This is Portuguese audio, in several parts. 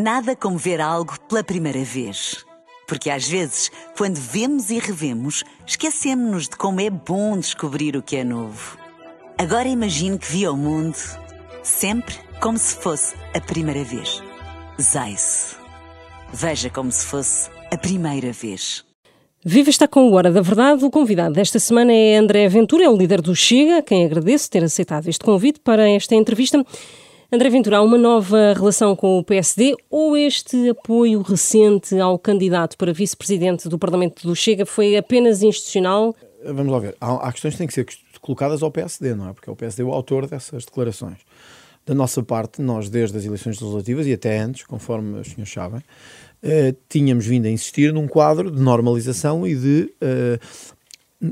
Nada como ver algo pela primeira vez. Porque às vezes, quando vemos e revemos, esquecemos-nos de como é bom descobrir o que é novo. Agora imagine que viu o mundo sempre como se fosse a primeira vez. Zais. Veja como se fosse a primeira vez. Viva está com o Hora da Verdade. O convidado desta semana é André Ventura, é o líder do Chega, quem agradeço ter aceitado este convite para esta entrevista. André Ventura, há uma nova relação com o PSD ou este apoio recente ao candidato para vice-presidente do Parlamento do Chega foi apenas institucional? Vamos lá ver. Há, há questões que têm que ser colocadas ao PSD, não é? Porque é o PSD o autor dessas declarações. Da nossa parte, nós, desde as eleições legislativas e até antes, conforme os senhores sabem, eh, tínhamos vindo a insistir num quadro de normalização e de. Eh,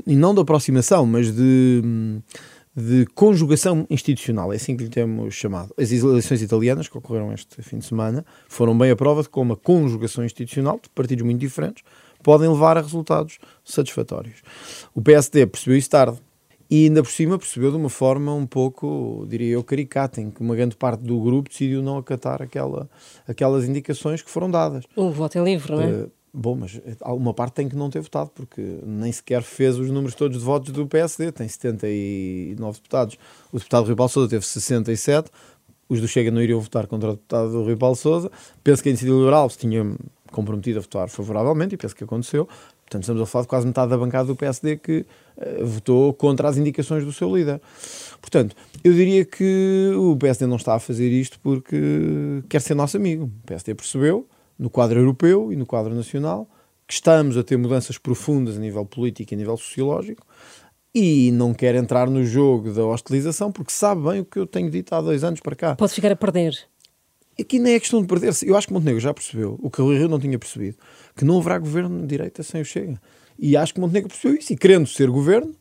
e não de aproximação, mas de. Hum, de conjugação institucional, é assim que lhe temos chamado. As eleições italianas, que ocorreram este fim de semana, foram bem a prova de como a conjugação institucional de partidos muito diferentes podem levar a resultados satisfatórios. O PSD percebeu isso tarde e ainda por cima percebeu de uma forma um pouco, diria eu, caricata, em que uma grande parte do grupo decidiu não acatar aquela, aquelas indicações que foram dadas. O voto é livre, não é? Uh, Bom, mas uma parte tem que não ter votado, porque nem sequer fez os números todos de votos do PSD, tem 79 deputados. O deputado Rui Paulo Sousa teve 67, os do Chega não iriam votar contra o deputado do Rui Paulo Sousa. Penso que a Iniciativa Liberal se tinha comprometido a votar favoravelmente, e penso que aconteceu. Portanto, estamos a falar de quase metade da bancada do PSD que uh, votou contra as indicações do seu líder. Portanto, eu diria que o PSD não está a fazer isto porque quer ser nosso amigo. O PSD percebeu no quadro europeu e no quadro nacional, que estamos a ter mudanças profundas a nível político e a nível sociológico, e não quer entrar no jogo da hostilização porque sabe bem o que eu tenho dito há dois anos para cá. Pode ficar a perder. Aqui nem é questão de perder-se. Eu acho que Montenegro já percebeu, o que o Rio não tinha percebido, que não haverá governo de direita sem o Chega. E acho que Montenegro percebeu isso. E querendo ser governo,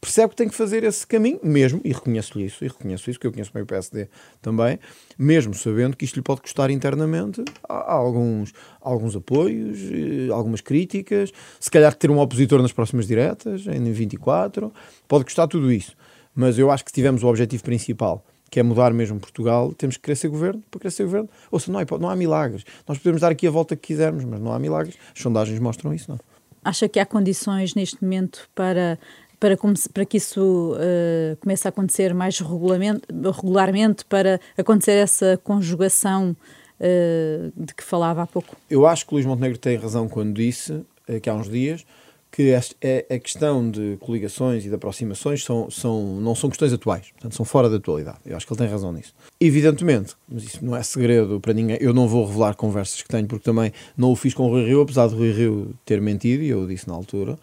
percebe que tem que fazer esse caminho, mesmo, e reconheço-lhe isso, e reconheço isso, que eu conheço bem o PSD também, mesmo sabendo que isto lhe pode custar internamente alguns, alguns apoios, eh, algumas críticas, se calhar ter um opositor nas próximas diretas, em 24, pode custar tudo isso. Mas eu acho que se tivermos o objetivo principal, que é mudar mesmo Portugal, temos que querer ser governo para querer ser governo. Ou seja, não, não há milagres. Nós podemos dar aqui a volta que quisermos, mas não há milagres. As sondagens mostram isso, não. Acha que há condições neste momento para para, para que isso uh, comece a acontecer mais regularmente, para acontecer essa conjugação uh, de que falava há pouco? Eu acho que Luís Montenegro tem razão quando disse, que há uns dias, que a, é, a questão de coligações e de aproximações são, são, não são questões atuais, portanto são fora da atualidade. Eu acho que ele tem razão nisso. Evidentemente, mas isso não é segredo para ninguém, eu não vou revelar conversas que tenho, porque também não o fiz com o Rui Rio, apesar de Rui Rio ter mentido, e eu disse na altura.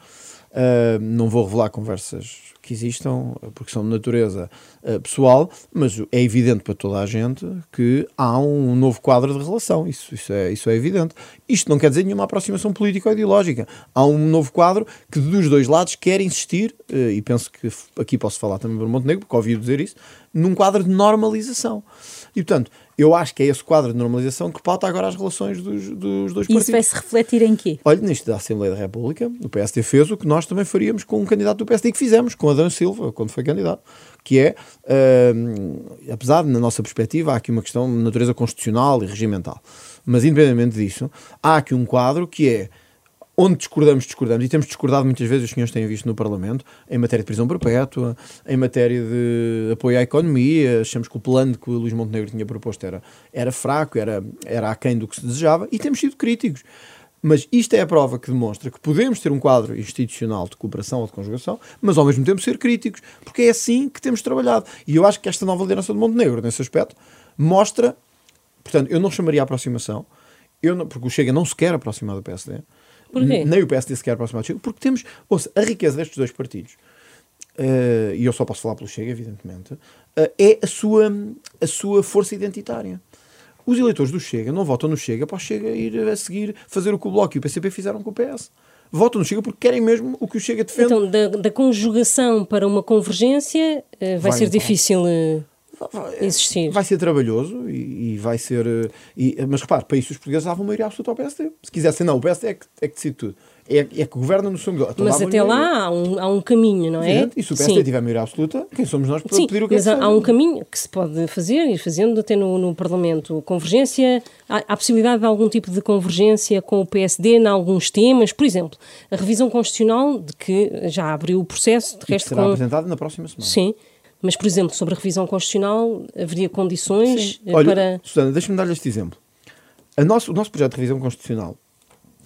Uh, não vou revelar conversas que existam, porque são de natureza uh, pessoal, mas é evidente para toda a gente que há um novo quadro de relação, isso, isso, é, isso é evidente. Isto não quer dizer nenhuma aproximação política ou ideológica. Há um novo quadro que dos dois lados quer insistir, uh, e penso que aqui posso falar também para Montenegro, porque ouvi dizer isso, num quadro de normalização. E portanto, eu acho que é esse quadro de normalização que pauta agora as relações dos, dos dois partidos. Isso vai se refletir em quê? Olha, nisto da Assembleia da República, o PSD fez o que nós também faríamos com um candidato do PSD que fizemos, com Adão Silva, quando foi candidato, que é, uh, apesar de, na nossa perspectiva, há aqui uma questão de natureza constitucional e regimental, mas independentemente disso, há aqui um quadro que é onde discordamos, discordamos, e temos discordado muitas vezes, os senhores têm visto no Parlamento, em matéria de prisão perpétua, em matéria de apoio à economia, achamos que o plano que o Luís Montenegro tinha proposto era, era fraco, era, era aquém do que se desejava, e temos sido críticos. Mas isto é a prova que demonstra que podemos ter um quadro institucional de cooperação ou de conjugação, mas ao mesmo tempo ser críticos, porque é assim que temos trabalhado. E eu acho que esta nova liderança de Montenegro, nesse aspecto, mostra. Portanto, eu não chamaria a aproximação, eu não, porque o Chega não se quer aproximar do PSD, Porquê? Nem o PSD se quer aproximar do Chega, porque temos, ouça, a riqueza destes dois partidos, uh, e eu só posso falar pelo Chega, evidentemente, uh, é a sua, a sua força identitária. Os eleitores do Chega não votam no Chega para o Chega ir a seguir fazer o que o Bloco e o PCP fizeram com o PS. Votam no Chega porque querem mesmo o que o Chega defende. Então, da, da conjugação para uma convergência uh, vai, vai, ser difícil. Existir. Vai ser trabalhoso e, e vai ser. eh, e- mas repare, para isso os portugueses davam maioria absoluta ao PSD. Se quisessem, não, o PSD é que, é que decide tudo. É, é que governa no seu modelo. Então Mas davam até lá há um, há um caminho, não é? E se o PSD Sim. tiver maioria absoluta, quem somos nós para Sim, pedir o que é mas há, há um caminho que se pode fazer, ir fazendo até no, no Parlamento. Convergência, há, há possibilidade de algum tipo de convergência com o PSD em alguns temas, por exemplo, a revisão constitucional, de que já abriu o processo, de E resto será com... apresentado na próxima semana. Sim, mas, por exemplo, sobre a revisão constitucional, haveria condições eh, Olha, para... Susana, deixa-me dar-lhe este exemplo. Nosso, o nosso projeto de revisão constitucional,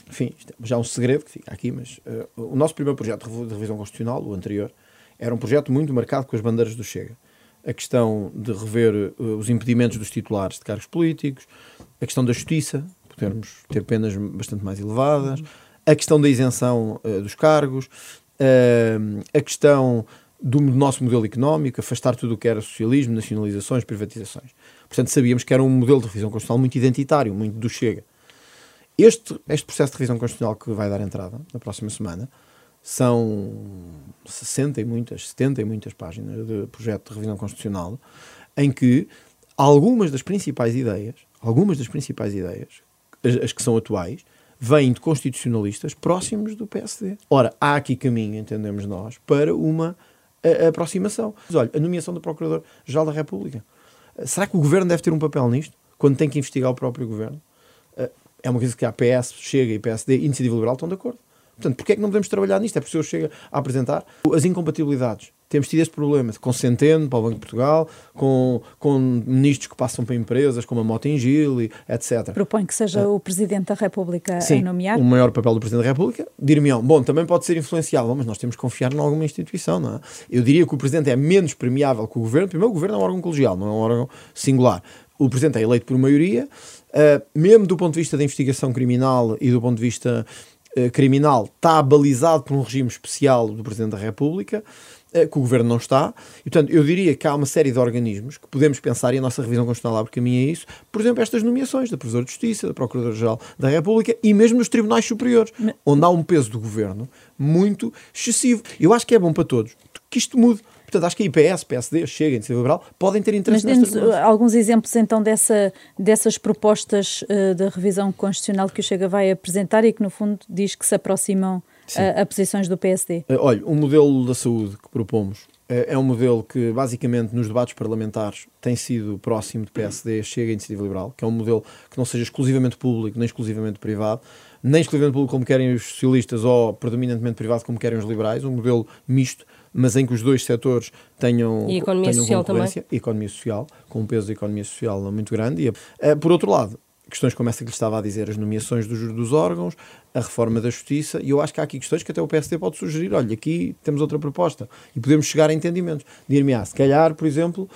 enfim, isto é já um segredo que fica aqui, mas eh, o nosso primeiro projeto de revi- de revisão constitucional, o anterior, era um projeto muito marcado com as bandeiras do Chega. A questão de rever eh, os impedimentos dos titulares de cargos políticos, a questão da justiça, podermos ter penas bastante mais elevadas, a questão da isenção eh, dos cargos, eh, a questão do nosso modelo económico, afastar tudo o que era socialismo, nacionalizações, privatizações. Portanto, sabíamos que era um modelo de revisão constitucional muito identitário, muito do Chega. Este, este processo de revisão constitucional que vai dar entrada na próxima semana são 60 e muitas, 70 e muitas páginas de projeto de revisão constitucional em que algumas das principais ideias, algumas das principais ideias, as, as que são atuais, vêm de constitucionalistas próximos do PSD. Ora, há aqui caminho, entendemos nós, para uma a- aproximação. Mas olha, a nomeação do Procurador-Geral da República. Será que o Governo deve ter um papel nisto? Quando tem que investigar o próprio Governo? Eh, É uma coisa que a PS, Chega e PSD e Iniciativa Liberal estão de acordo. Portanto, porquê é que não podemos trabalhar nisto? É porque o Chega a apresentar as incompatibilidades. Temos tido este problema com Centeno, para o Banco de Portugal, com, com ministros que passam para empresas, como a Mota Gil, etc. Propõe que seja o Presidente da República a Sim, nomear. o maior papel do Presidente da República, dir-me-ão, bom, também pode ser influenciável, mas nós temos que confiar em alguma instituição, não é? Eu diria que o Presidente é menos premiável que o Governo. Primeiro, o Governo é um órgão colegial, não é um órgão singular. O Presidente é eleito por maioria, uh, mesmo do ponto de vista da investigação criminal e do ponto de vista criminal, está balizado por um regime especial do Presidente da República, uh, que o Governo não está. E, portanto, eu diria que há uma série de organismos que podemos pensar, e a nossa revisão constitucional abre caminho a isso, por exemplo, estas nomeações da Provedora de Justiça, da Procuradora-Geral da República e mesmo nos tribunais superiores, onde há um peso do Governo muito excessivo. Eu acho que é bom para todos que isto mude. Portanto, acho que a IPS, PSD, Chega, Iniciativa Liberal, podem ter Mas interesse dê-nos nestas uh, alguns exemplos então dessa, dessas propostas uh, da revisão constitucional que o Chega vai apresentar e que no fundo diz que se aproximam a, a posições do PSD. Eh, Olha, o modelo da saúde que propomos eh, é um modelo que, basicamente, nos debates parlamentares tem sido próximo de PSD, Chega e Iniciativa Liberal, que é um modelo que não seja exclusivamente público nem exclusivamente privado, nem exclusivamente público como querem os socialistas ou predominantemente privado como querem os liberais, um modelo misto, mas em que os dois setores tenham, E economia tenham social concorrência, e economia social, com um peso da economia social muito grande. E, eh, por outro lado, questões como essa que lhe estava a dizer, as nomeações dos, dos órgãos, a reforma da justiça, e eu acho que há aqui questões que até o PSD pode sugerir, olha, aqui temos outra proposta, e podemos chegar a entendimentos. Dir-me, ah, se calhar, por exemplo,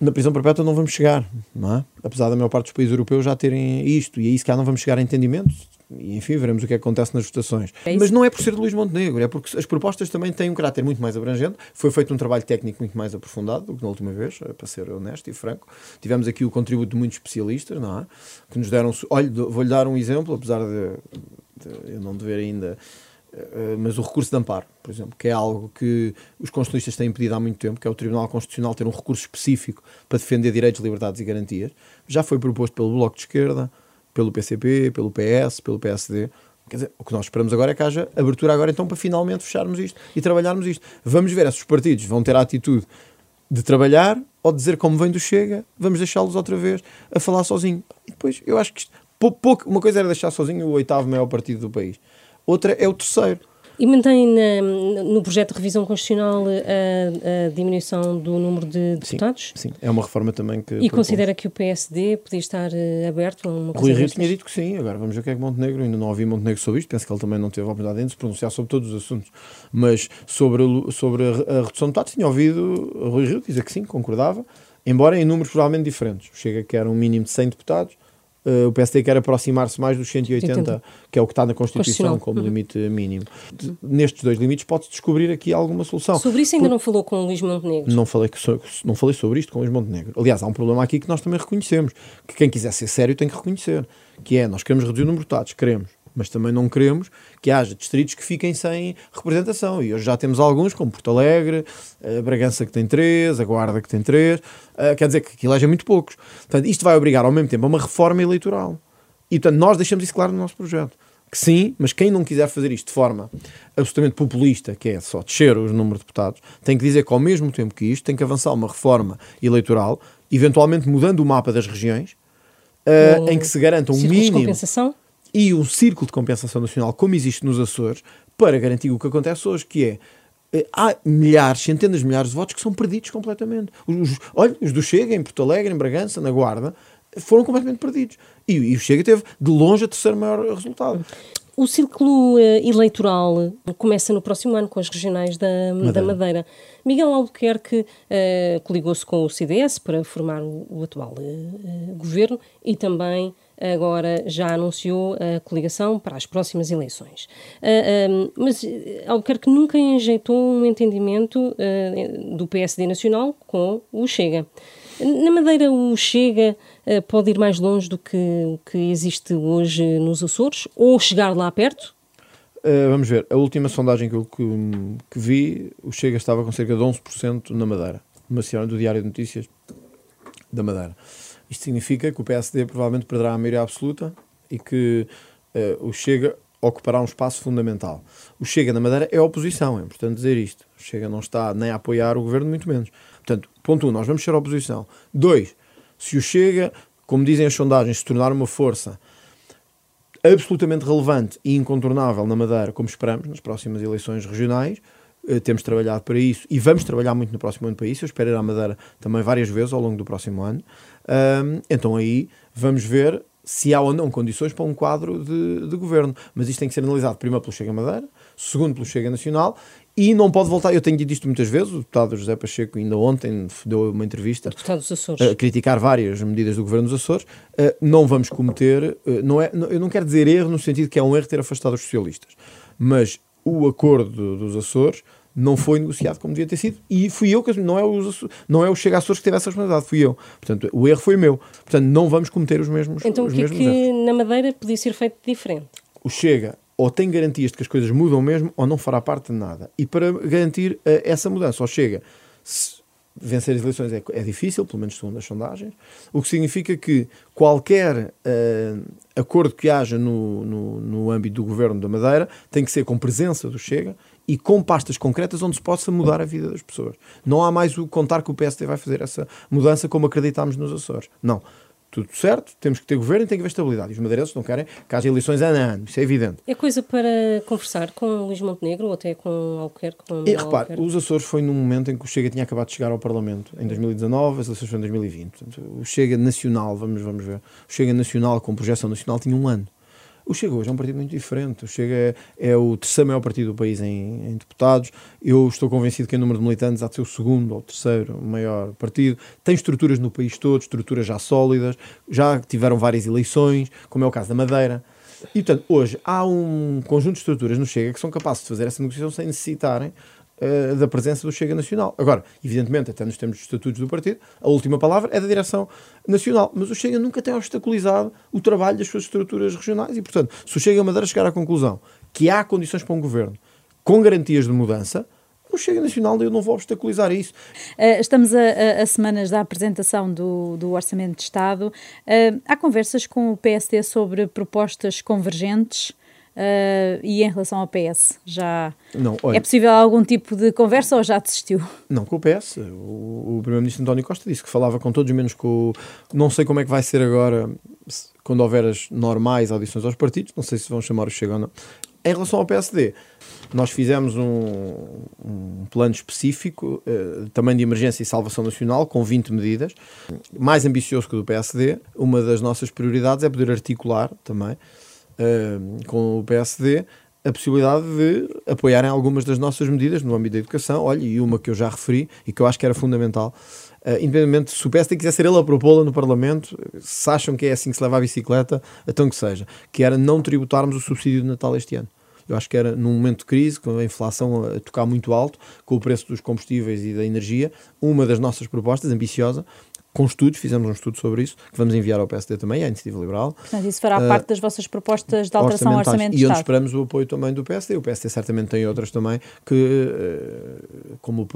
na prisão perpétua não vamos chegar, não é? Apesar da maior parte dos países europeus já terem isto, e aí se calhar não vamos chegar a entendimentos, e enfim, veremos o que é acontece nas votações. É. Mas não é por ser de Luís Montenegro, é porque as propostas também têm um caráter muito mais abrangente. Foi feito um trabalho técnico muito mais aprofundado do que na última vez, eh, para ser honesto e franco. Tivemos aqui o contributo de muitos especialistas, não é? Que nos deram. Olha, vou-lhe dar um exemplo, apesar de, de eu não dever ainda. eh, Mas o recurso de amparo, por exemplo, que é algo que os constitucionalistas têm pedido há muito tempo, que é o Tribunal Constitucional ter um recurso específico para defender direitos, liberdades e garantias, já foi proposto pelo Bloco de Esquerda, pelo PCP, pelo PS, pelo PSD. Quer dizer, o que nós esperamos agora é que haja abertura agora então para finalmente fecharmos isto e trabalharmos isto. Vamos ver se os partidos vão ter a atitude de trabalhar ou de dizer como vem do Chega, vamos deixá-los outra vez a falar sozinho. E depois, eu acho que isto, pou- pouco, uma coisa era deixar sozinho o oitavo maior partido do país. Outra é o terceiro. E mantém na- no projeto de revisão constitucional a, a diminuição do número de deputados? Sim, é uma reforma também que. E considera que o PSD podia estar eh, aberto a uma coisa Rui Rio tinha dito que sim, agora vamos ver o que é que Montenegro, ainda não ouvi Montenegro sobre isto, penso que ele também não teve a oportunidade de se pronunciar sobre todos os assuntos, mas sobre, a- sobre a, a redução de deputados tinha ouvido Rui Rio dizer que sim, concordava, embora em números provavelmente diferentes. Chega que era um mínimo de 100 deputados, o PSD quer aproximar-se mais dos 180, 80. que é o que está na Constituição como Uhum. limite mínimo. De- nestes dois limites pode-se descobrir aqui alguma solução. Sobre isso ainda não falou com o Luís Montenegro? Não falei, so- não falei sobre isto com os Montenegro. Aliás, há um problema aqui que nós também reconhecemos, que quem quiser ser sério tem que reconhecer, que é, nós queremos reduzir o número de deputados, queremos, mas também não queremos que haja distritos que fiquem sem representação. E hoje já temos alguns, como Porto Alegre, a Bragança que tem três, a Guarda que tem três, uh, quer dizer que aquilo é muito poucos. Portanto, isto vai obrigar ao mesmo tempo a uma reforma eleitoral. E portanto, nós deixamos isso claro no nosso projeto. Que sim, mas quem não quiser fazer isto de forma absolutamente populista, que é só descer os números de deputados, tem que dizer que ao mesmo tempo que isto tem que avançar uma reforma eleitoral, eventualmente mudando o mapa das regiões, uh, em que se garanta um mínimo e um círculo de compensação nacional, como existe nos Açores, para garantir o que acontece hoje, que é eh, há milhares, centenas de milhares de votos que são perdidos completamente. Os, os, olha, os do Chega, em Porto Alegre, em Bragança, na Guarda, foram completamente perdidos. E, e o Chega teve, de longe, a terceiro maior resultado. O ciclo uh, eleitoral começa no próximo ano com as regionais da Madeira. Da Madeira. Miguel Albuquerque uh, coligou-se com o CDS para formar o, o atual uh, governo e também agora já anunciou a coligação para as próximas eleições. Uh, mas Albuquerque nunca enjeitou um entendimento do PSD Nacional com o Chega. Na Madeira, o Chega pode ir mais longe do que o que existe hoje nos Açores ou chegar lá perto? Uh, vamos ver. A última sondagem que eu que, que, vi, o Chega estava com cerca de 11% na Madeira. Do Diário de Notícias da Madeira. Isto significa que o PSD provavelmente perderá a maioria absoluta e que uh, o Chega ocupará um espaço fundamental. O Chega na Madeira é oposição, é importante dizer isto. O Chega não está nem a apoiar o governo, muito menos. Portanto, ponto um, nós vamos ser oposição. Dois, se o Chega, como dizem as sondagens, se tornar uma força absolutamente relevante e incontornável na Madeira, como esperamos nas próximas eleições regionais, eh, temos trabalhado para isso e vamos trabalhar muito no próximo ano para isso. Eu espero ir à Madeira também várias vezes ao longo do próximo ano. Um, então aí vamos ver se há ou não condições para um quadro de, de, governo. Mas isto tem que ser analisado primeiro pelo Chega Madeira, segundo pelo Chega Nacional e não pode voltar. Eu tenho dito isto muitas vezes. O deputado José Pacheco, ainda ontem, deu uma entrevista a criticar várias medidas do governo dos Açores. Uh, não vamos cometer, uh, não é, eu não quero dizer erro no sentido que é um erro ter afastado os socialistas, mas o acordo dos Açores não foi negociado como devia ter sido e fui eu que não é o não é o Chega Açores que teve essa responsabilidade, fui eu. Portanto, o erro foi meu. Portanto, não vamos cometer os mesmos Então, o que é que erros. na Madeira podia ser feito diferente? O Chega ou tem garantias de que as coisas mudam mesmo ou não fará parte de nada. E para garantir uh, essa mudança, ou chega, se vencer as eleições é, é, difícil, pelo menos segundo as sondagens, o que significa que qualquer uh, acordo que haja no, no, no, âmbito do governo da Madeira tem que ser com presença do Chega e com pastas concretas onde se possa mudar a vida das pessoas. Não há mais o contar que o PSD vai fazer essa mudança como acreditámos nos Açores. Não tudo certo, temos que ter governo e tem que haver estabilidade. E os madeirenses não querem que haja eleições ano a ano, isso é evidente. É coisa para conversar com o Luís Montenegro ou até com Albuquerque? Com e repare, os Açores foi num momento em que o Chega tinha acabado de chegar ao Parlamento, em 2019, as eleições foram em 2020. Portanto, o Chega Nacional, vamos, vamos ver, o Chega Nacional com projeção nacional tinha um ano. O Chega hoje é um partido muito diferente. O Chega é, é o terceiro maior partido do país em, em, deputados. Eu estou convencido que em número de militantes há de ser o segundo ou terceiro maior partido. Tem estruturas no país todo, estruturas já sólidas, já tiveram várias eleições, como é o caso da Madeira. E, portanto, hoje há um conjunto de estruturas no Chega que são capazes de fazer essa negociação sem necessitarem uh, da presença do Chega Nacional. Agora, evidentemente, até nos termos de estatutos do partido, a última palavra é da direção nacional, mas o Chega nunca tem obstaculizado o trabalho das suas estruturas regionais e, portanto, se o Chega Madeira chegar à conclusão que há condições para um governo com garantias de mudança, o Chega Nacional eu não vou obstaculizar isso. Uh, estamos a, a, a, semanas da apresentação do, do Orçamento de Estado. Uh, há conversas com o PSD sobre propostas convergentes Uh, e em relação ao PS, já não, olha, é possível algum tipo de conversa ou já desistiu? Não, com o PS. O, o Primeiro-Ministro António Costa disse que falava com todos, menos com o. Não sei como é que vai ser agora, quando houver as normais audições aos partidos, não sei se vão chamar o Chega ou não. Em relação ao PSD, nós fizemos um, um plano específico, uh, também de emergência e salvação nacional, com 20 medidas, mais ambicioso que o do PSD. Uma das nossas prioridades é poder articular também uh, com o PSD a possibilidade de apoiarem algumas das nossas medidas no âmbito da educação, olha, e uma que eu já referi e que eu acho que era fundamental, uh, independentemente se o PSD quiser ser ele a propô-la no Parlamento, se acham que é assim que se leva a bicicleta, então que seja, que era não tributarmos o subsídio de Natal este ano. Eu acho que era num momento de crise, com a inflação a tocar muito alto, com o preço dos combustíveis e da energia, uma das nossas propostas, ambiciosa, com estudos, fizemos um estudo sobre isso, que vamos enviar ao PSD também, à Iniciativa Liberal. Portanto, isso fará uh, parte das vossas propostas de alteração ao Orçamento E onde esperamos o apoio também do PSD. O PSD certamente tem outras também, que, como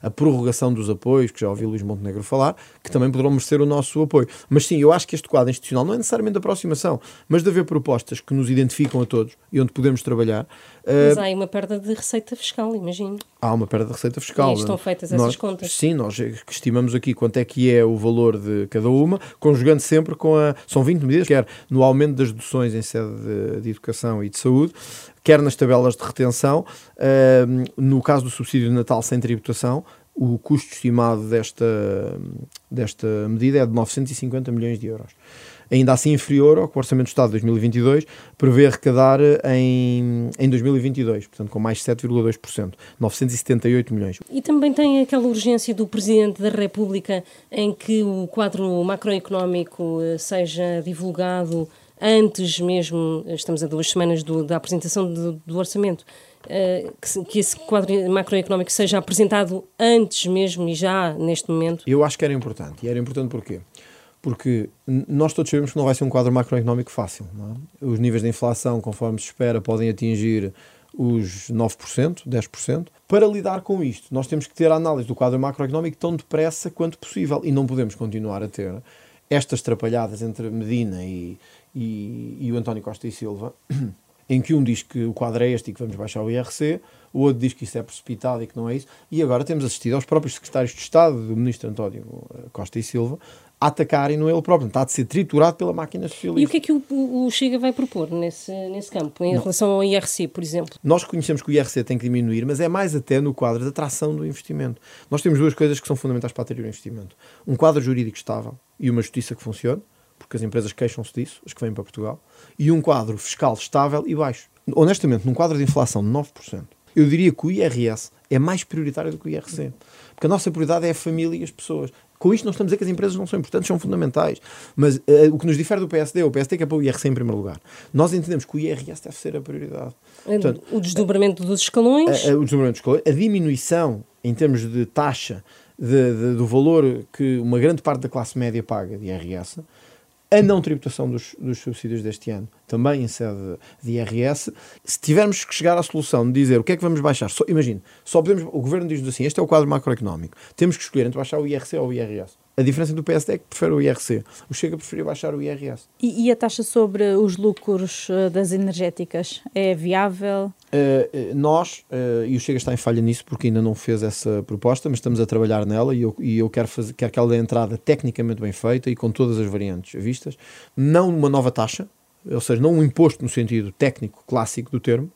a, a prorrogação dos apoios, que já ouvi Luís Montenegro falar, que também poderão merecer o nosso apoio. Mas sim, eu acho que este quadro institucional não é necessariamente de aproximação, mas de haver propostas que nos identificam a todos e onde podemos trabalhar. Mas há aí uma perda de receita fiscal, imagino. Há uma perda de receita fiscal. E estão feitas nós, essas contas. Sim, nós estimamos aqui quanto é que é o valor de cada uma, conjugando sempre com a. São 20 medidas, quer no aumento das deduções em sede de, de educação e de saúde, quer nas tabelas de retenção, uh, no caso do subsídio de Natal sem tributação, o custo estimado desta, desta medida é de 950 milhões de euros ainda assim inferior ao que o Orçamento do Estado de 2022 prevê arrecadar em, em 2022, portanto com mais 7,2%, 978 milhões. E também tem aquela urgência do Presidente da República em que o quadro macroeconómico eh, seja divulgado antes mesmo, estamos a duas semanas do, da apresentação do, do Orçamento, uh, que, que, esse quadro macroeconómico seja apresentado antes mesmo e já neste momento? Eu acho que era importante. E era importante porquê? Porque nós todos sabemos que não vai ser um quadro macroeconómico fácil. É? Os níveis de inflação, conforme se espera, podem atingir os 9%, 10%. Para lidar com isto, nós temos que ter a análise do quadro macroeconómico tão depressa quanto possível e não podemos continuar a ter estas trapalhadas entre Medina e, e, e o António Costa e Silva, em que um diz que o quadro é este e que vamos baixar o IRC, o outro diz que isso é precipitado e que não é isso, e agora temos assistido aos próprios secretários de Estado do ministro António Costa e Silva a atacarem no ele próprio. Está a ser triturado pela máquina socialista. E o que é que o, o Chega vai propor nesse, nesse campo, em Não. relação ao IRC, por exemplo? Nós reconhecemos que o IRC tem que diminuir, mas é mais até no quadro da atração do investimento. Nós temos duas coisas que são fundamentais para atrair o investimento. Um quadro jurídico estável e uma justiça que funcione, porque as empresas queixam-se disso, as que vêm para Portugal, e um quadro fiscal estável e baixo. Honestamente, num quadro de inflação de 9%, eu diria que o IRS é mais prioritário do que o IRC. Porque a nossa prioridade é a família e as pessoas. Com isto não estamos a dizer que as empresas não são importantes, são fundamentais. Mas uh, o que nos difere do PSD, o PSD que é para o IRC em primeiro lugar. Nós entendemos que o IRS deve ser a prioridade. É Portanto, o desdobramento dos escalões. A, a, o desdobramento dos escalões, a diminuição em termos de taxa de, de, do valor que uma grande parte da classe média paga de IRS, a não tributação dos, dos, subsídios deste ano, também em sede de IRS. Se tivermos que chegar à solução de dizer o que é que vamos baixar, só, imagine, só podemos, o governo diz-nos assim: este é o quadro macroeconómico, temos que escolher entre baixar o IRC ou o IRS. A diferença do PSD é que prefere o IRC. O Chega preferia baixar o IRS. E, e a taxa sobre os lucros uh, das energéticas é viável? Uh, nós, uh, e o Chega está em falha nisso porque ainda não fez essa proposta, mas estamos a trabalhar nela e eu, e eu quero, fazer, quero que ela dê entrada tecnicamente bem feita e com todas as variantes vistas. Não uma nova taxa, ou seja, não um imposto no sentido técnico clássico do termo,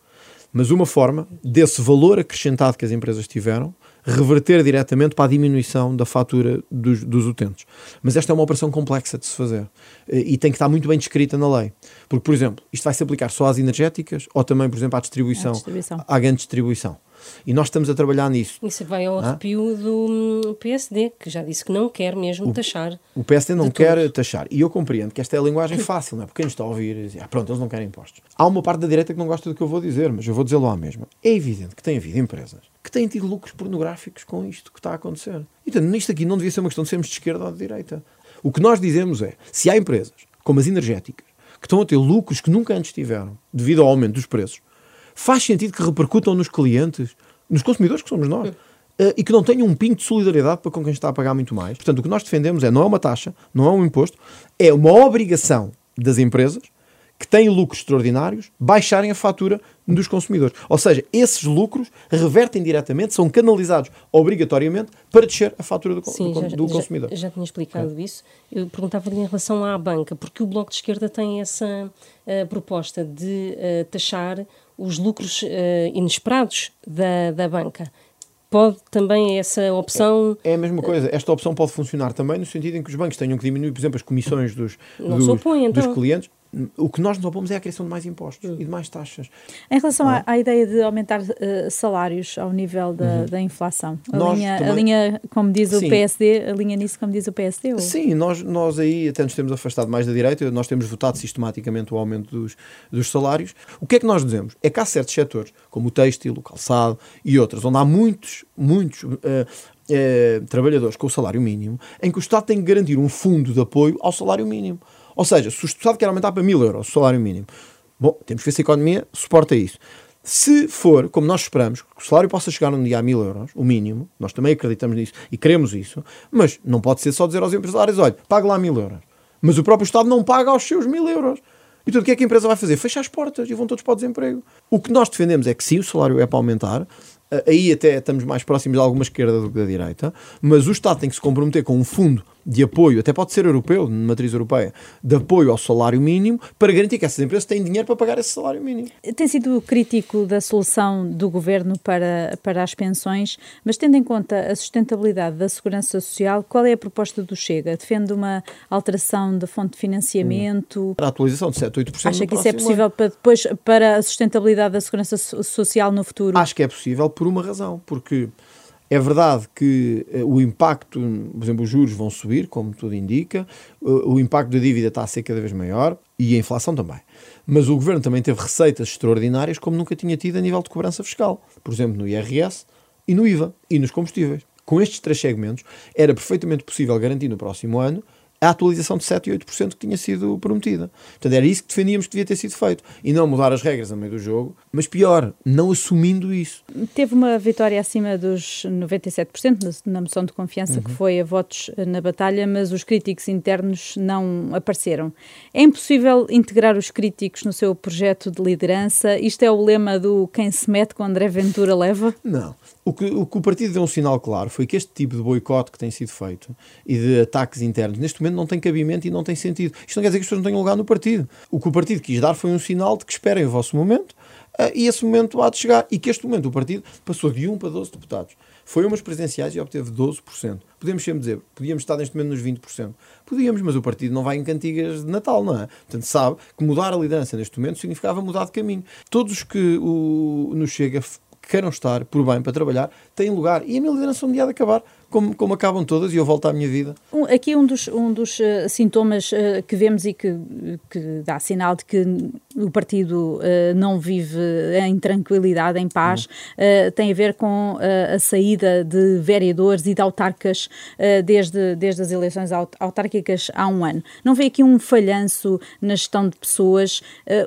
mas uma forma desse valor acrescentado que as empresas tiveram reverter diretamente para a diminuição da fatura dos, dos utentes. Mas esta é uma operação complexa de se fazer eh, e tem que estar muito bem descrita na lei. Porque, por exemplo, isto vai se aplicar só às energéticas ou também, por exemplo, à distribuição, à, distribuição. à grande distribuição. E nós estamos a trabalhar nisso. Isso vai ao arrepio ah? do hum, PSD, que já disse que não quer mesmo o, taxar. O PSD não quer taxar. E eu compreendo que esta é a linguagem fácil, não é? Porque quem está a ouvir diz, ah, pronto, eles não querem impostos. Há uma parte da direita que não gosta do que eu vou dizer, mas eu vou dizê-lo à mesma. É evidente que tem havido empresas que têm tido lucros pornográficos com isto que está a acontecer. Então, nisto aqui não devia ser uma questão de sermos de esquerda ou de direita. O que nós dizemos é, se há empresas, como as energéticas, que estão a ter lucros que nunca antes tiveram, devido ao aumento dos preços, faz sentido que repercutam nos clientes nos consumidores que somos nós. Uh, e que não tenham um pingo de solidariedade para com quem está a pagar muito mais. Portanto, o que nós defendemos é não é uma taxa, não é um imposto, é uma obrigação das empresas que têm lucros extraordinários baixarem a fatura dos consumidores. Ou seja, esses lucros revertem diretamente, são canalizados obrigatoriamente para descer a fatura do, Sim, do, já, do consumidor. Já, já tinha explicado é. isso. Eu perguntava-lhe em relação à banca, porque o Bloco de Esquerda tem essa uh, proposta de uh, taxar os lucros uh, inesperados da, da banca. Pode também essa opção. É, é, a mesma coisa. Esta opção pode funcionar também no sentido em que os bancos tenham que diminuir, por exemplo, as comissões dos, dos, opõe, então. dos clientes o que nós nos opomos é a criação de mais impostos uhum. e de mais taxas. Em relação à, à, ideia de aumentar uh, salários ao nível da, uhum. da inflação, a linha, também... a linha, como diz o Sim. PSD, a linha nisso como diz o PSD? Ou? Sim, nós, nós aí até nos temos afastado mais da direita, nós temos votado sistematicamente o aumento dos, dos salários. O que é que nós dizemos? É que há certos setores, como o têxtil, o calçado e outros, onde há muitos, muitos uh, trabalhadores com o salário mínimo, em que o Estado tem que garantir um fundo de apoio ao salário mínimo. Ou seja, se o Estado quer aumentar para mil euros o salário mínimo, bom, temos que ver se a economia suporta isso. Se for, como nós esperamos, que o salário possa chegar um dia a mil euros, o mínimo, nós também acreditamos nisso e queremos isso, mas não pode ser só dizer aos empresários: olha, pague lá mil euros. Mas o próprio Estado não paga aos seus mil euros. Então o que é que a empresa vai fazer? Fecha as portas e vão todos para o desemprego. O que nós defendemos é que sim, o salário é para aumentar, aí até estamos mais próximos de alguma esquerda do que da direita, mas o Estado tem que se comprometer com um fundo de apoio, até pode ser europeu, de matriz europeia, de apoio ao salário mínimo, para garantir que essas empresas têm dinheiro para pagar esse salário mínimo. Tem sido crítico da solução do governo para, para as pensões, mas tendo em conta a sustentabilidade da segurança social, qual é a proposta do Chega? Defende uma alteração da fonte de financiamento? A atualização de 7, 8%. Acha que isso é possível ano. para depois para a sustentabilidade da segurança social no futuro? Acho que é possível por uma razão, porque é verdade que uh, o impacto, por exemplo, os juros vão subir, como tudo indica, uh, o impacto da dívida está a ser cada vez maior e a inflação também. Mas o governo também teve receitas extraordinárias como nunca tinha tido a nível de cobrança fiscal, por exemplo, no IRS e no IVA e nos combustíveis. Com estes três segmentos, era perfeitamente possível garantir no próximo ano a atualização de 7 e 8% que tinha sido prometida. Portanto, era isso que defendíamos que devia ter sido feito. E não mudar as regras a meio do jogo, mas pior, não assumindo isso. Teve uma vitória acima dos 97% na moção de confiança, uhum. que foi a votos na batalha, mas os críticos internos não apareceram. É impossível integrar os críticos no seu projeto de liderança? Isto é o lema do quem se mete com André Ventura leva? Não. O que, o que o partido deu um sinal claro foi que este tipo de boicote que tem sido feito e de ataques internos, neste momento não tem cabimento e não tem sentido. Isto não quer dizer que as pessoas não tenham lugar no partido. O que o partido quis dar foi um sinal de que esperem o vosso momento uh, e esse momento há de chegar. E que este momento o partido passou de 1 para 12 deputados. Foi umas presidenciais e obteve 12%. Podemos sempre dizer, podíamos estar neste momento nos 20%. Podíamos, mas o partido não vai em cantigas de Natal, não é? Portanto, sabe que mudar a liderança neste momento significava mudar de caminho. Todos os que o, nos chega queiram estar por bem para trabalhar, têm lugar. E a minha liderança um dia de acabar, como, como acabam todas, e eu volto à minha vida. Um, aqui um dos, um dos uh, sintomas uh, que vemos e que, que dá sinal de que o partido uh, não vive em tranquilidade, em paz, uhum. tem a ver com a saída de vereadores e de autarcas desde, desde as eleições autárquicas há um ano. Não vê aqui um falhanço na gestão de pessoas?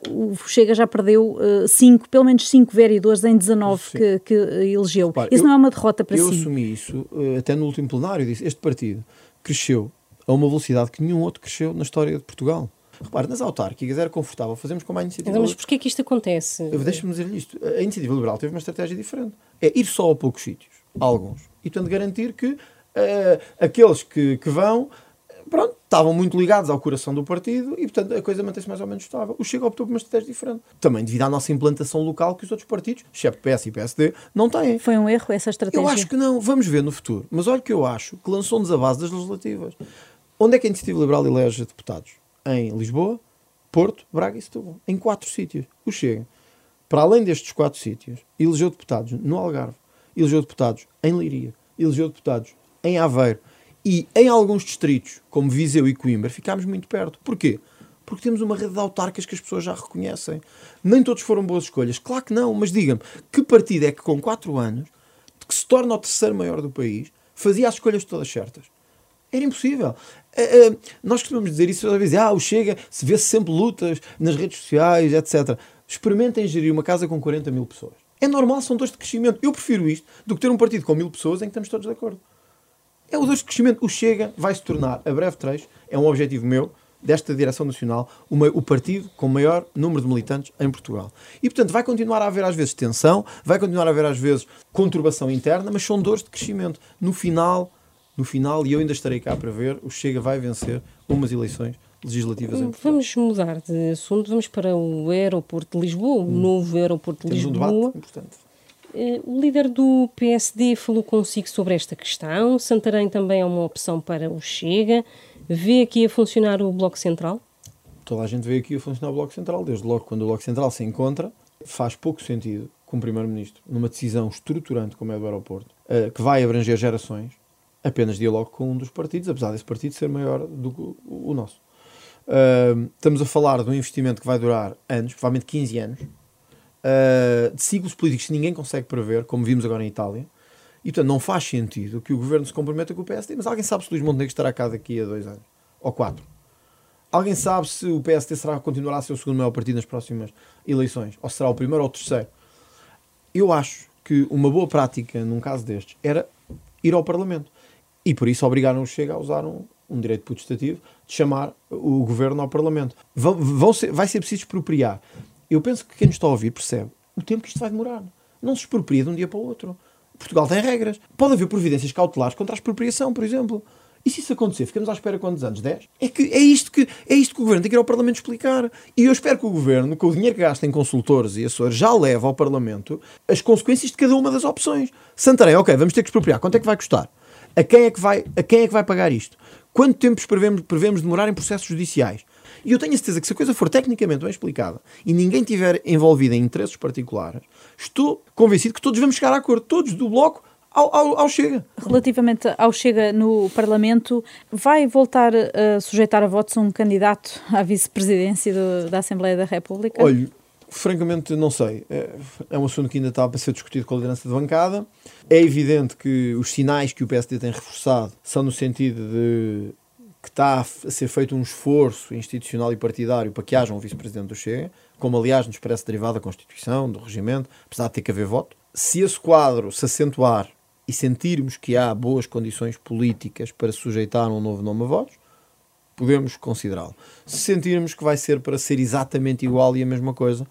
o Chega já perdeu cinco, pelo menos cinco vereadores em 19 que, que, elegeu. Repare, isso eu, não é uma derrota para eu si? Eu assumi isso até no último plenário, disse: este partido cresceu a uma velocidade que nenhum outro cresceu na história de Portugal. Repare, nas autárquicas era confortável, fazemos como a iniciativa Mas porquê que isto acontece? Deixa-me dizer-lhe isto. A iniciativa liberal teve uma estratégia diferente. É ir só a poucos sítios, a alguns. E, portanto, garantir que uh, aqueles que, que vão pronto, estavam muito ligados ao coração do partido e, portanto, a coisa mantém-se mais ou menos estável. O Chega optou por uma estratégia diferente. Também devido à nossa implantação local que os outros partidos, exceto PS e PSD, não têm. Foi um erro essa estratégia? Eu acho que não. Vamos ver no futuro. Mas olha que eu acho que lançou-nos a base das legislativas. Onde é que a Iniciativa Liberal elege deputados? Em Lisboa, Porto, Braga e Setúbal. Em quatro sítios. O Chega, para além destes quatro sítios, elegeu deputados no Algarve, elegeu deputados em Leiria, elegeu deputados em Aveiro, e em alguns distritos, como Viseu e Coimbra, ficámos muito perto. Porquê? Porque temos uma rede de autarcas que as pessoas já reconhecem. Nem todos foram boas escolhas. Claro que não, mas diga-me, que partido é que com 4 anos, que se torna o terceiro maior do país, fazia as escolhas todas certas? Era impossível. Uh, uh, nós costumamos dizer isso às vezes, ah, o Chega, se vê -se sempre lutas nas redes sociais, etc. Experimentem gerir uma casa com 40 mil pessoas. É normal, são dois de crescimento. Eu prefiro isto do que ter um partido com mil pessoas em que estamos todos de acordo. É o dois de crescimento. O Chega vai se tornar, a breve trecho, é um objetivo meu, desta direção nacional, o partido com maior número de militantes em Portugal. E, portanto, vai continuar a haver às vezes tensão, vai continuar a haver às vezes conturbação interna, mas são dores de crescimento. No final, no final, e eu ainda estarei cá para ver, o Chega vai vencer umas eleições legislativas em Portugal. Vamos mudar de assunto, vamos para o aeroporto de Lisboa, o hum. novo aeroporto de Temos Lisboa. Um debate importante. Eh, o líder do PSD falou consigo sobre esta questão. Santarém também é uma opção para o Chega. Vê aqui a funcionar o Bloco Central? Toda a gente vê aqui a funcionar o Bloco Central. Desde logo, quando o Bloco Central se encontra, faz pouco sentido com o Primeiro-Ministro, numa decisão estruturante como é do aeroporto, eh, que vai abranger gerações, apenas dialogue com um dos partidos, apesar desse partido ser maior do que o nosso. Uh, estamos a falar de um investimento que vai durar anos, provavelmente 15 anos, uh, de ciclos políticos que ninguém consegue prever, como vimos agora em Itália, E, portanto, não faz sentido que o governo se comprometa com o PSD. Mas alguém sabe se Luís Montenegro estará cá daqui a dois anos? Ou quatro? Alguém sabe se o PSD será, continuará a ser o segundo maior partido nas próximas eleições? Ou será o primeiro ou o terceiro? Eu acho que uma boa prática, num caso destes, era ir ao Parlamento. E por isso obrigaram o Chega a usar um, um direito putestativo de chamar o governo ao Parlamento. Vão, vão ser, vai ser preciso expropriar. Eu penso que quem nos está a ouvir percebe o tempo que isto vai demorar. Não se expropria de um dia para o outro. Portugal tem regras. Pode haver providências cautelares contra a expropriação, por exemplo. E se isso acontecer, ficamos à espera quantos anos? 10? É, que, é, isto que, é isto que o Governo tem que ir ao Parlamento explicar. E eu espero que o Governo, com o dinheiro que gasta em consultores e assessores, já leve ao Parlamento as consequências de cada uma das opções. Santarém, ok, vamos ter que expropriar. Quanto é que vai custar? A quem é que vai, a quem é que vai pagar isto? Quanto tempo prevemos, prevemos demorar em processos judiciais? E eu tenho a certeza que se a coisa for tecnicamente bem explicada e ninguém estiver envolvido em interesses particulares, estou convencido que todos vamos chegar a acordo, todos do Bloco ao, ao, ao, Chega. Relativamente ao Chega no Parlamento, vai voltar a sujeitar a votos um candidato à vice-presidência da Assembleia da República? Olha, francamente não sei. É, é um assunto que ainda está para ser discutido com a liderança de bancada. É evidente que os sinais que o PSD tem reforçado são no sentido de que está a ser feito um esforço institucional e partidário para que haja um vice-presidente do Chega, como aliás nos parece derivado da Constituição, do regimento, apesar de ter que haver voto. Se esse quadro se acentuar e sentirmos que há boas condições políticas para sujeitar um novo nome a votos, podemos considerá-lo. Se sentirmos que vai ser para ser exatamente igual e a mesma coisa,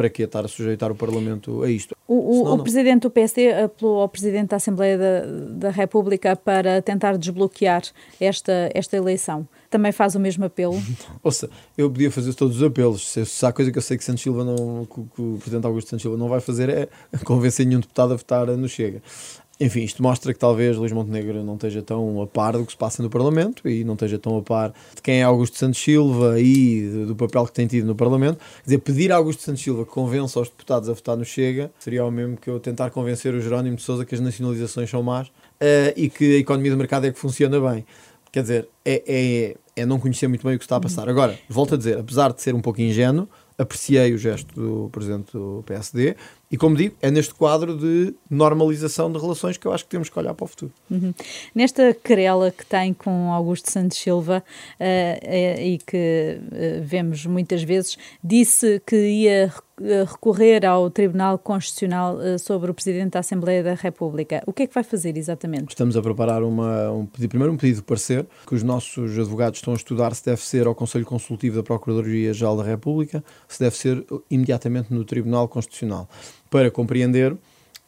para que estar a sujeitar o Parlamento a isto? O, o, Senão, o Presidente do PSD apelou ao Presidente da Assembleia da, da, República para tentar desbloquear esta, esta eleição. Também faz o mesmo apelo? Ouça, eu podia fazer todos os apelos. Se, se há coisa que eu sei que Santos Silva não, que, que o Presidente Augusto Santos Silva não vai fazer é convencer nenhum deputado a votar no Chega. Enfim, isto mostra que talvez Luís Montenegro não esteja tão a par do que se passa no Parlamento e não esteja tão a par de quem é Augusto Santos Silva e do papel que tem tido no Parlamento. Quer dizer, pedir a Augusto Santos Silva que convença os deputados a votar no Chega seria o mesmo que eu tentar convencer o Jerónimo de Sousa que as nacionalizações são más uh, e que a economia de mercado é que funciona bem. Quer dizer, é, é, é não conhecer muito bem o que está a passar. Agora, volto a dizer, apesar de ser um pouco ingênuo, apreciei o gesto do Presidente do PSD e, como digo, é neste quadro de normalização de relações que eu acho que temos que olhar para o futuro. Uhum. Nesta querela que tem com Augusto Santos Silva uh, uh, e que uh, vemos muitas vezes, disse que ia recorrer ao Tribunal Constitucional sobre o Presidente da Assembleia da República. O que é que vai fazer exatamente? Estamos a preparar uma, um pedido, primeiro um pedido de parecer que os nossos advogados estão a estudar se deve ser ao Conselho Consultivo da Procuradoria-Geral da República, se deve ser imediatamente no Tribunal Constitucional para compreender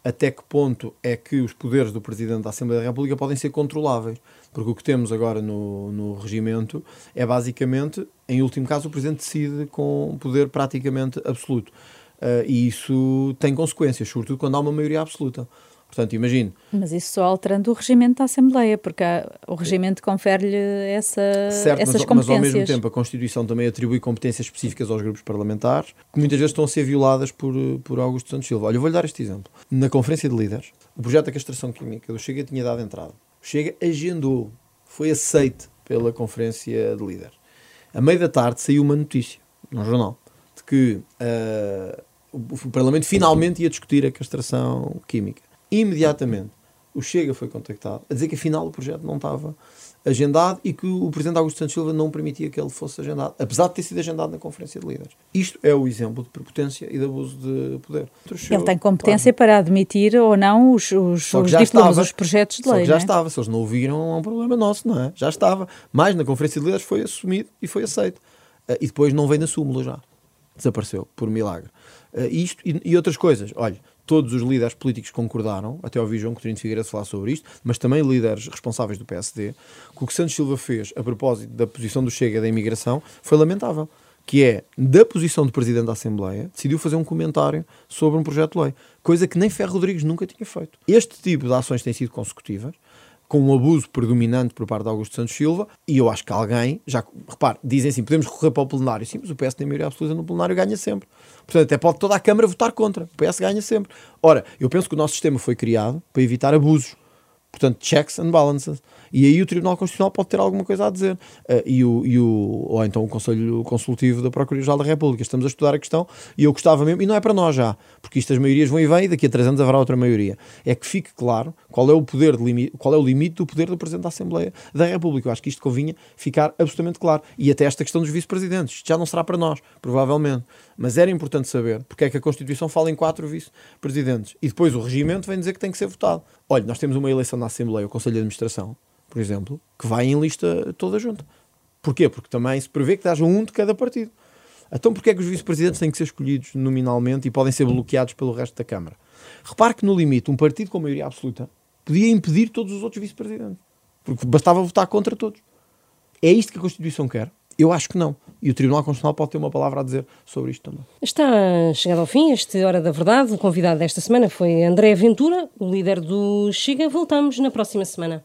até que ponto é que os poderes do Presidente da Assembleia da República podem ser controláveis. Porque o que temos agora no, no regimento é basicamente, em último caso, o Presidente decide com poder praticamente absoluto. Uh, e isso tem consequências, sobretudo quando há uma maioria absoluta. Portanto, imagine. Mas isso só alterando o regimento da Assembleia, porque o regimento confere-lhe essa, certo, essas mas, competências. Mas ao mesmo tempo a Constituição também atribui competências específicas aos grupos parlamentares, que muitas vezes estão a ser violadas por, por Augusto Santos Silva. Olha, eu vou-lhe dar este exemplo. Na Conferência de Líderes, o projeto da castração química do Chega tinha dado entrada. O Chega agendou, foi aceite pela Conferência de Líderes. A meio da tarde saiu uma notícia no jornal de que uh, o Parlamento finalmente ia discutir a castração química imediatamente o Chega foi contactado a dizer que afinal o projeto não estava agendado e que o Presidente Augusto Santos Silva não permitia que ele fosse agendado, apesar de ter sido agendado na Conferência de Líderes. Isto é o exemplo de prepotência e de abuso de poder. Ele tem competência para admitir ou não os, os, os diplomas, estava, os projetos de lei. já é? estava, se eles não ouviram, é um problema nosso, não é? Já estava. Mas na Conferência de Líderes foi assumido e foi aceito. Uh, e depois não veio na súmula já. Desapareceu, por milagre. Uh, isto e, e outras coisas. Olha, todos os líderes políticos concordaram, até ouvi João Coutinho de Figueiredo falar sobre isto, mas também líderes responsáveis do PSD, que o que Santos Silva fez a propósito da posição do Chega da imigração foi lamentável. Que é, da posição do Presidente da Assembleia, decidiu fazer um comentário sobre um projeto de lei, coisa que nem Ferro Rodrigues nunca tinha feito. Este tipo de ações têm sido consecutivas, com um abuso predominante por parte de Augusto Santos Silva, e eu acho que alguém, já, repare, dizem assim, podemos recorrer para o plenário, sim, mas o PS tem maioria absoluta no plenário ganha sempre. Portanto, até pode toda a Câmara votar contra, o PS ganha sempre. Ora, eu penso que o nosso sistema foi criado para evitar abusos. Portanto, checks and balances. E aí o Tribunal Constitucional pode ter alguma coisa a dizer. Uh, e, o, e o, ou então o Conselho Consultivo da Procuradoria-Geral da República. Estamos a estudar a questão e eu gostava mesmo, e não é para nós já, porque isto as maiorias vão e vêm e daqui a três anos haverá outra maioria. É que fique claro qual é o poder de qual é o limite do poder do Presidente da Assembleia da República. Eu acho que isto convinha ficar absolutamente claro. E até esta questão dos vice-presidentes. Isto já não será para nós, provavelmente. Mas era importante saber porque é que a Constituição fala em quatro vice-presidentes. E depois o regimento vem dizer que tem que ser votado. Olha, nós temos uma eleição na Assembleia, o Conselho de Administração, por exemplo, que vai em lista toda junta. Porquê? Porque também se prevê que haja um de cada partido. Então porquê é que os vice-presidentes têm que ser escolhidos nominalmente e podem ser bloqueados pelo resto da Câmara? Repare que no limite, um partido com maioria absoluta podia impedir todos os outros vice-presidentes. Porque bastava votar contra todos. É isto que a Constituição quer? Eu acho que não. E o Tribunal Constitucional pode ter uma palavra a dizer sobre isto também. Está chegado ao fim este Hora da Verdade. O convidado desta semana foi André Ventura, o líder do Chega. Voltamos na próxima semana.